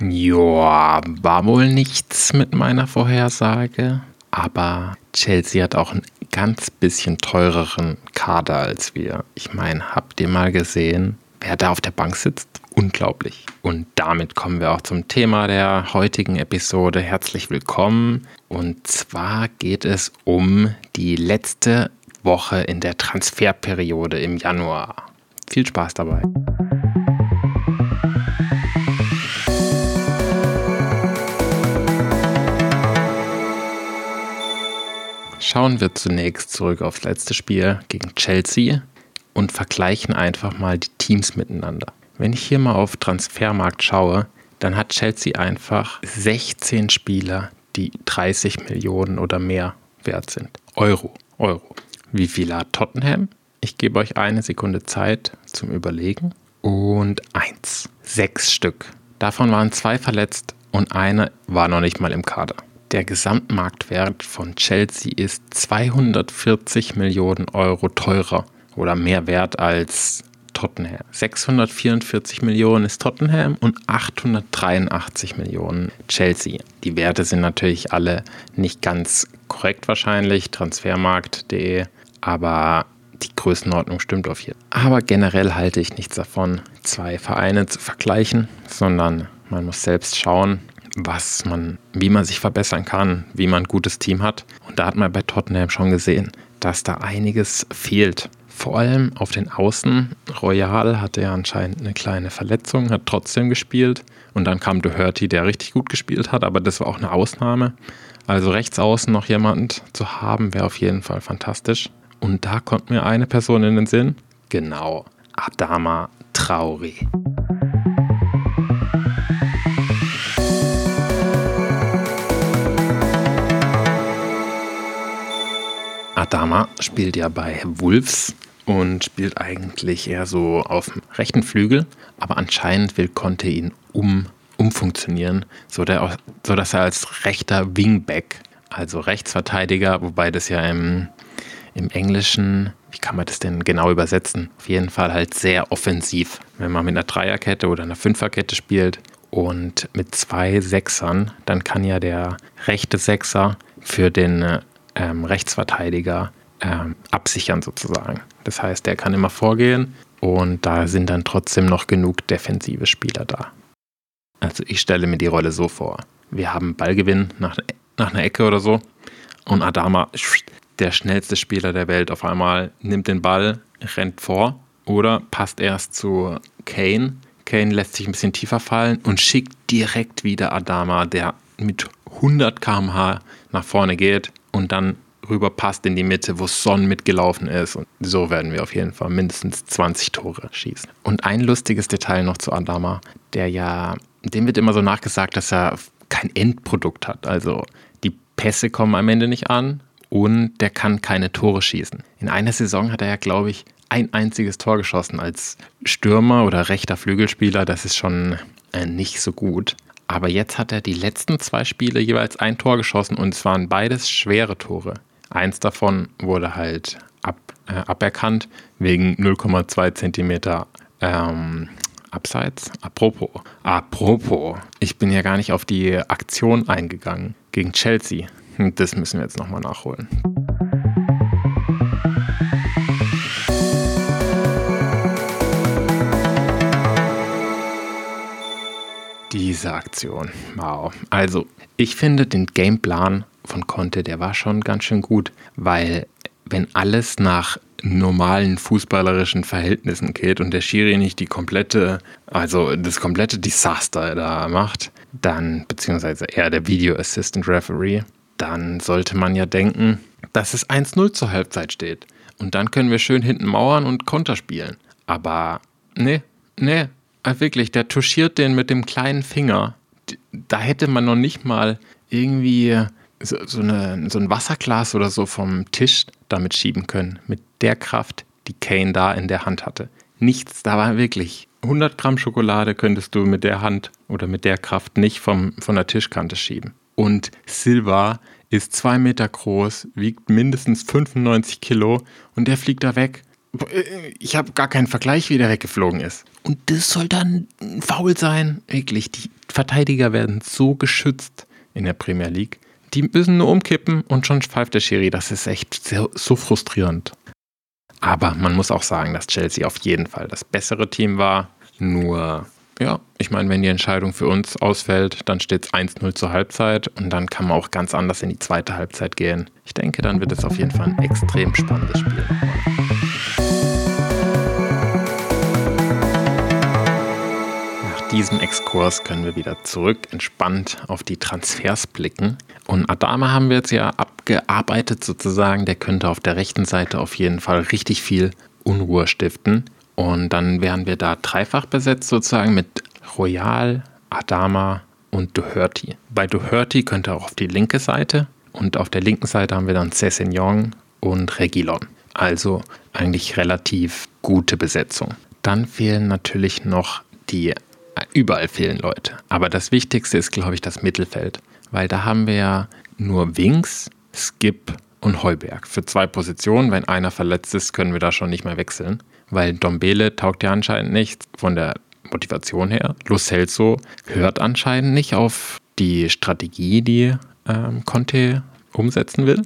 Joa, war wohl nichts mit meiner Vorhersage. Aber Chelsea hat auch einen ganz bisschen teureren Kader als wir. Ich meine, habt ihr mal gesehen, wer da auf der Bank sitzt? Unglaublich. Und damit kommen wir auch zum Thema der heutigen Episode. Herzlich willkommen. Und zwar geht es um die letzte Woche in der Transferperiode im Januar. Viel Spaß dabei. Schauen wir zunächst zurück aufs letzte Spiel gegen Chelsea und vergleichen einfach mal die Teams miteinander. Wenn ich hier mal auf Transfermarkt schaue, dann hat Chelsea einfach 16 Spieler, die 30 Millionen oder mehr wert sind. Euro, Euro. Wie viel hat Tottenham? Ich gebe euch eine Sekunde Zeit zum Überlegen. Und eins. Sechs Stück. Davon waren zwei verletzt und eine war noch nicht mal im Kader. Der Gesamtmarktwert von Chelsea ist 240 Millionen Euro teurer oder mehr wert als Tottenham. 644 Millionen ist Tottenham und 883 Millionen Chelsea. Die Werte sind natürlich alle nicht ganz korrekt wahrscheinlich, transfermarkt.de, aber die Größenordnung stimmt auf jeden Fall. Aber generell halte ich nichts davon, zwei Vereine zu vergleichen, sondern man muss selbst schauen, was man, wie man sich verbessern kann, wie man ein gutes Team hat. Und da hat man bei Tottenham schon gesehen, dass da einiges fehlt. Vor allem auf den Außen. Royal hatte ja anscheinend eine kleine Verletzung, hat trotzdem gespielt. Und dann kam Doherty, der richtig gut gespielt hat, aber das war auch eine Ausnahme. Also rechts außen noch jemand zu haben, wäre auf jeden Fall fantastisch. Und da kommt mir eine Person in den Sinn. Genau, Adama Traoré. Adama spielt ja bei Wolves und spielt eigentlich eher so auf dem rechten Flügel, aber anscheinend will Conte ihn um, umfunktionieren, so, der, so dass er als rechter Wingback, also Rechtsverteidiger, wobei das ja im, im Englischen, wie kann man das denn genau übersetzen? Auf jeden Fall halt sehr offensiv. Wenn man mit einer Dreierkette oder einer Fünferkette spielt und mit zwei Sechsern, dann kann ja der rechte Sechser für den ähm, Rechtsverteidiger ähm, absichern sozusagen. Das heißt, der kann immer vorgehen und da sind dann trotzdem noch genug defensive Spieler da. Also ich stelle mir die Rolle so vor. Wir haben Ballgewinn nach, nach einer Ecke oder so und Adama, der schnellste Spieler der Welt, auf einmal nimmt den Ball, rennt vor oder passt erst zu Kane. Kane lässt sich ein bisschen tiefer fallen und schickt direkt wieder Adama, der mit 100 km/h nach vorne geht und dann rüberpasst in die Mitte, wo Son mitgelaufen ist. Und so werden wir auf jeden Fall mindestens 20 Tore schießen. Und ein lustiges Detail noch zu Adama, der ja, dem wird immer so nachgesagt, dass er kein Endprodukt hat. Also die Pässe kommen am Ende nicht an und der kann keine Tore schießen. In einer Saison hat er ja, glaube ich, ein einziges Tor geschossen als Stürmer oder rechter Flügelspieler. Das ist schon äh, nicht so gut. Aber jetzt hat er die letzten zwei Spiele jeweils ein Tor geschossen und es waren beides schwere Tore. Eins davon wurde halt ab, äh, aberkannt wegen 0,2 Zentimeter ähm, Abseits. Apropos, apropos, ich bin ja gar nicht auf die Aktion eingegangen gegen Chelsea. Das müssen wir jetzt nochmal nachholen. Diese Aktion. Wow. Also, ich finde den Gameplan von Conte, der war schon ganz schön gut, weil wenn alles nach normalen fußballerischen Verhältnissen geht und der Schiri nicht die komplette, also das komplette Desaster da macht, dann, beziehungsweise eher der Video Assistant Referee, dann sollte man ja denken, dass es 1-0 zur Halbzeit steht. Und dann können wir schön hinten mauern und Konter spielen. Aber nee, nee, Ah, wirklich, der touchiert den mit dem kleinen Finger. Da hätte man noch nicht mal irgendwie so, so, eine, so ein Wasserglas oder so vom Tisch damit schieben können. Mit der Kraft, die Kane da in der Hand hatte. Nichts, da war wirklich 100 Gramm Schokolade könntest du mit der Hand oder mit der Kraft nicht vom, von der Tischkante schieben. Und Silva ist zwei Meter groß, wiegt mindestens 95 Kilo und der fliegt da weg ich habe gar keinen Vergleich, wie der weggeflogen ist. Und das soll dann faul sein. Wirklich, die Verteidiger werden so geschützt in der Premier League. Die müssen nur umkippen und schon pfeift der Schiri. Das ist echt sehr, so frustrierend. Aber man muss auch sagen, dass Chelsea auf jeden Fall das bessere Team war. Nur, ja, ich meine, wenn die Entscheidung für uns ausfällt, dann steht es 1-0 zur Halbzeit und dann kann man auch ganz anders in die zweite Halbzeit gehen. Ich denke, dann wird es auf jeden Fall ein extrem spannendes Spiel. Diesem Exkurs können wir wieder zurück entspannt auf die Transfers blicken. Und Adama haben wir jetzt ja abgearbeitet sozusagen. Der könnte auf der rechten Seite auf jeden Fall richtig viel Unruhe stiften. Und dann wären wir da dreifach besetzt sozusagen mit Royal, Adama und Doherty. Bei Doherty könnte auch auf die linke Seite und auf der linken Seite haben wir dann Cessignon und Regilon. Also eigentlich relativ gute Besetzung. Dann fehlen natürlich noch die Überall fehlen Leute. Aber das Wichtigste ist, glaube ich, das Mittelfeld. Weil da haben wir ja nur Wings, Skip und Heuberg. Für zwei Positionen. Wenn einer verletzt ist, können wir da schon nicht mehr wechseln. Weil Dombele taugt ja anscheinend nicht von der Motivation her. Lo Celso hört anscheinend nicht auf die Strategie, die ähm, Conte umsetzen will.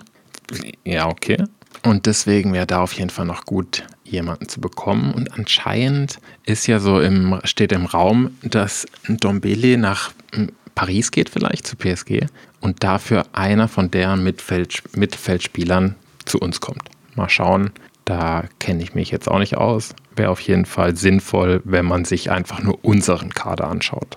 Ja, okay. Und deswegen wäre da auf jeden Fall noch gut, jemanden zu bekommen. Und anscheinend ist ja so im, steht im Raum, dass Dombele nach hm, Paris geht, vielleicht zu PSG, und dafür einer von deren Mittelfeld, Mittelfeldspielern zu uns kommt. Mal schauen, da kenne ich mich jetzt auch nicht aus. Wäre auf jeden Fall sinnvoll, wenn man sich einfach nur unseren Kader anschaut.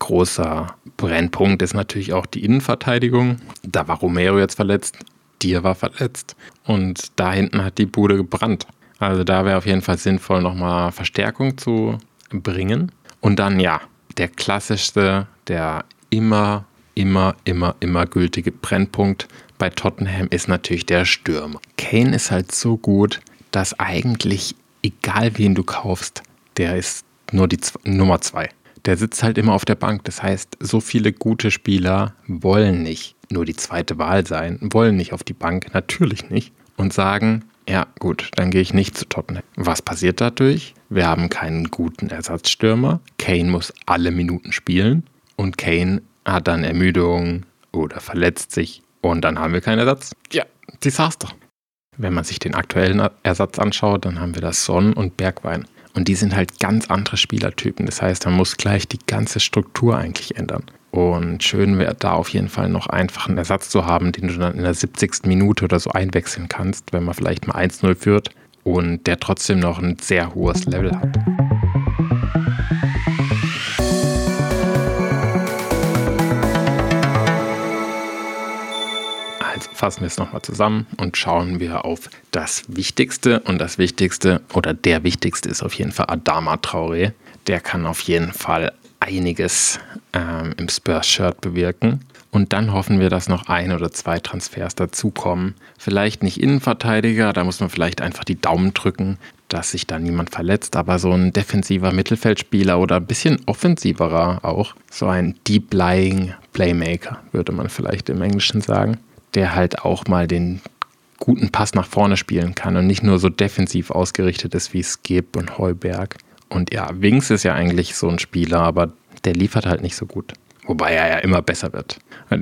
Großer Brennpunkt ist natürlich auch die Innenverteidigung. Da war Romero jetzt verletzt, Dir war verletzt und da hinten hat die Bude gebrannt. Also da wäre auf jeden Fall sinnvoll, nochmal Verstärkung zu bringen. Und dann ja, der klassischste, der immer, immer, immer, immer gültige Brennpunkt bei Tottenham ist natürlich der Stürmer. Kane ist halt so gut, dass eigentlich, egal wen du kaufst, der ist nur die Z Nummer zwei. Der sitzt halt immer auf der Bank. Das heißt, so viele gute Spieler wollen nicht nur die zweite Wahl sein, wollen nicht auf die Bank, natürlich nicht, und sagen, ja, gut, dann gehe ich nicht zu Tottenham. Was passiert dadurch? Wir haben keinen guten Ersatzstürmer. Kane muss alle Minuten spielen und Kane hat dann Ermüdung oder verletzt sich und dann haben wir keinen Ersatz. Ja, Desaster. Wenn man sich den aktuellen Ersatz anschaut, dann haben wir das Sonn und Bergwein. Und die sind halt ganz andere Spielertypen. Das heißt, man muss gleich die ganze Struktur eigentlich ändern. Und schön wäre da auf jeden Fall noch einfach einen Ersatz zu haben, den du dann in der 70. Minute oder so einwechseln kannst, wenn man vielleicht mal 1-0 führt und der trotzdem noch ein sehr hohes Level hat. Also fassen wir es nochmal zusammen und schauen wir auf das Wichtigste. Und das Wichtigste oder der Wichtigste ist auf jeden Fall Adama Traoré. Der kann auf jeden Fall einiges ähm, im Spurs-Shirt bewirken. Und dann hoffen wir, dass noch ein oder zwei Transfers dazukommen. Vielleicht nicht Innenverteidiger, da muss man vielleicht einfach die Daumen drücken, dass sich da niemand verletzt, aber so ein defensiver Mittelfeldspieler oder ein bisschen offensiverer auch, so ein Deep-Lying Playmaker, würde man vielleicht im Englischen sagen, der halt auch mal den guten Pass nach vorne spielen kann und nicht nur so defensiv ausgerichtet ist wie Skip und Heuberg. Und ja, Wings ist ja eigentlich so ein Spieler, aber der liefert halt nicht so gut. Wobei er ja immer besser wird.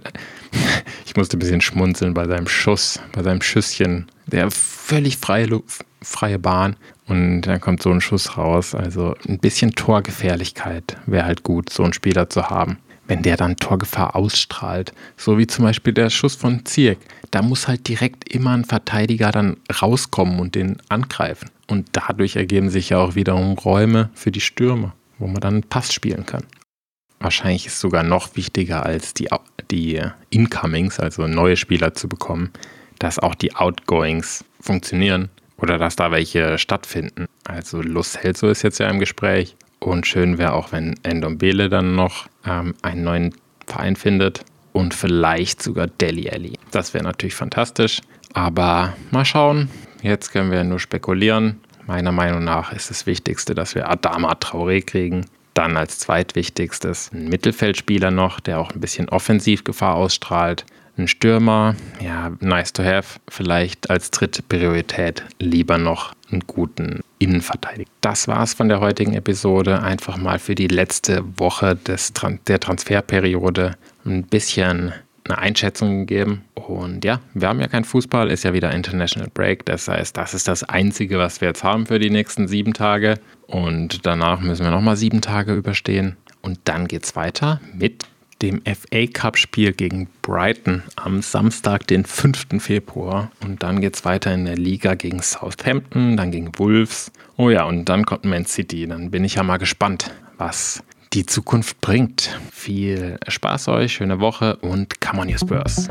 Ich musste ein bisschen schmunzeln bei seinem Schuss, bei seinem Schüsschen. Der völlig freie, freie Bahn und dann kommt so ein Schuss raus. Also ein bisschen Torgefährlichkeit wäre halt gut, so einen Spieler zu haben. Wenn der dann Torgefahr ausstrahlt, so wie zum Beispiel der Schuss von Zierk, da muss halt direkt immer ein Verteidiger dann rauskommen und den angreifen. Und dadurch ergeben sich ja auch wiederum Räume für die Stürmer, wo man dann Pass spielen kann. Wahrscheinlich ist sogar noch wichtiger als die, die Incomings, also neue Spieler zu bekommen, dass auch die Outgoings funktionieren oder dass da welche stattfinden. Also Lus Celso ist jetzt ja im Gespräch und schön wäre auch, wenn Endombele dann noch ähm, einen neuen Verein findet und vielleicht sogar Deli Alli. Das wäre natürlich fantastisch, aber mal schauen, Jetzt können wir nur spekulieren. Meiner Meinung nach ist das Wichtigste, dass wir Adama Traoré kriegen. Dann als zweitwichtigstes ein Mittelfeldspieler noch, der auch ein bisschen Offensivgefahr ausstrahlt. Ein Stürmer, ja, nice to have. Vielleicht als dritte Priorität lieber noch einen guten Innenverteidiger. Das war's von der heutigen Episode. Einfach mal für die letzte Woche des, der Transferperiode ein bisschen eine Einschätzung gegeben. Und ja, wir haben ja keinen Fußball, ist ja wieder International Break. Das heißt, das ist das Einzige, was wir jetzt haben für die nächsten sieben Tage. Und danach müssen wir nochmal sieben Tage überstehen. Und dann geht's weiter mit dem FA Cup Spiel gegen Brighton am Samstag, den 5. Februar. Und dann geht es weiter in der Liga gegen Southampton, dann gegen Wolves. Oh ja, und dann kommt Man City. Dann bin ich ja mal gespannt, was die Zukunft bringt. Viel Spaß euch, schöne Woche und come on, you Spurs.